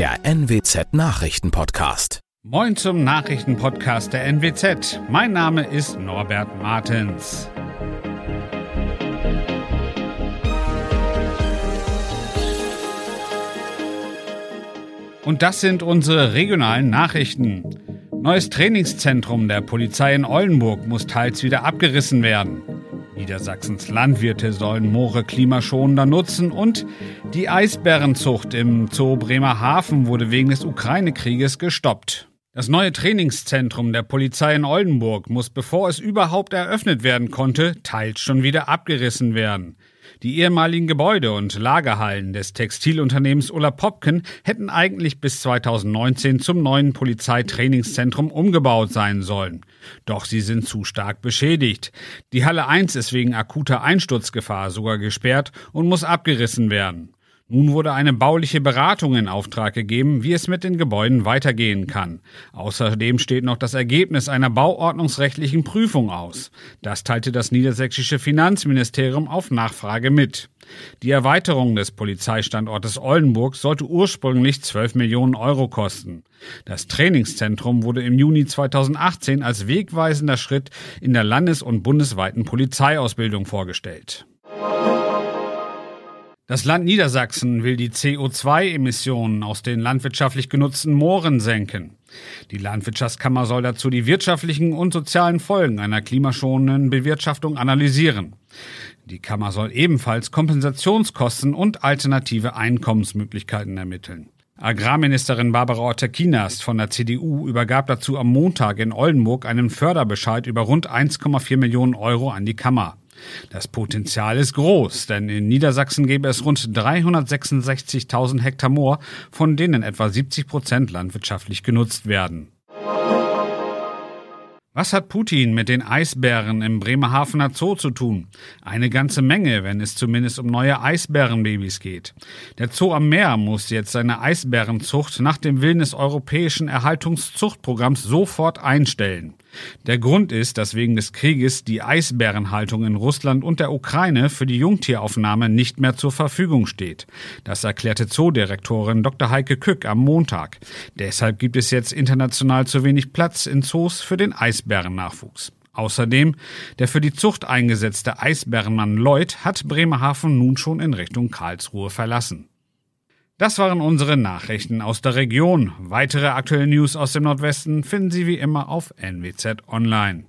der NWZ Nachrichtenpodcast. Moin zum Nachrichtenpodcast der NWZ. Mein Name ist Norbert Martens. Und das sind unsere regionalen Nachrichten. Neues Trainingszentrum der Polizei in Oldenburg muss teils wieder abgerissen werden. Niedersachsens Landwirte sollen Moore klimaschonender nutzen und die Eisbärenzucht im Zoo Bremerhaven wurde wegen des Ukraine-Krieges gestoppt. Das neue Trainingszentrum der Polizei in Oldenburg muss, bevor es überhaupt eröffnet werden konnte, teils schon wieder abgerissen werden. Die ehemaligen Gebäude und Lagerhallen des Textilunternehmens Ulla Popken hätten eigentlich bis 2019 zum neuen Polizeitrainingszentrum umgebaut sein sollen. Doch sie sind zu stark beschädigt. Die Halle 1 ist wegen akuter Einsturzgefahr sogar gesperrt und muss abgerissen werden. Nun wurde eine bauliche Beratung in Auftrag gegeben, wie es mit den Gebäuden weitergehen kann. Außerdem steht noch das Ergebnis einer bauordnungsrechtlichen Prüfung aus. Das teilte das niedersächsische Finanzministerium auf Nachfrage mit. Die Erweiterung des Polizeistandortes Oldenburg sollte ursprünglich 12 Millionen Euro kosten. Das Trainingszentrum wurde im Juni 2018 als wegweisender Schritt in der landes- und bundesweiten Polizeiausbildung vorgestellt. Das Land Niedersachsen will die CO2-Emissionen aus den landwirtschaftlich genutzten Mooren senken. Die Landwirtschaftskammer soll dazu die wirtschaftlichen und sozialen Folgen einer klimaschonenden Bewirtschaftung analysieren. Die Kammer soll ebenfalls Kompensationskosten und alternative Einkommensmöglichkeiten ermitteln. Agrarministerin Barbara Otter-Kienast von der CDU übergab dazu am Montag in Oldenburg einen Förderbescheid über rund 1,4 Millionen Euro an die Kammer. Das Potenzial ist groß, denn in Niedersachsen gäbe es rund 366.000 Hektar Moor, von denen etwa 70 Prozent landwirtschaftlich genutzt werden. Was hat Putin mit den Eisbären im Bremerhavener Zoo zu tun? Eine ganze Menge, wenn es zumindest um neue Eisbärenbabys geht. Der Zoo am Meer muss jetzt seine Eisbärenzucht nach dem Willen des europäischen Erhaltungszuchtprogramms sofort einstellen. Der Grund ist, dass wegen des Krieges die Eisbärenhaltung in Russland und der Ukraine für die Jungtieraufnahme nicht mehr zur Verfügung steht. Das erklärte Zoodirektorin Dr. Heike Kück am Montag. Deshalb gibt es jetzt international zu wenig Platz in Zoos für den Eisbärennachwuchs. Außerdem, der für die Zucht eingesetzte Eisbärenmann Lloyd hat Bremerhaven nun schon in Richtung Karlsruhe verlassen. Das waren unsere Nachrichten aus der Region. Weitere aktuelle News aus dem Nordwesten finden Sie wie immer auf NWZ Online.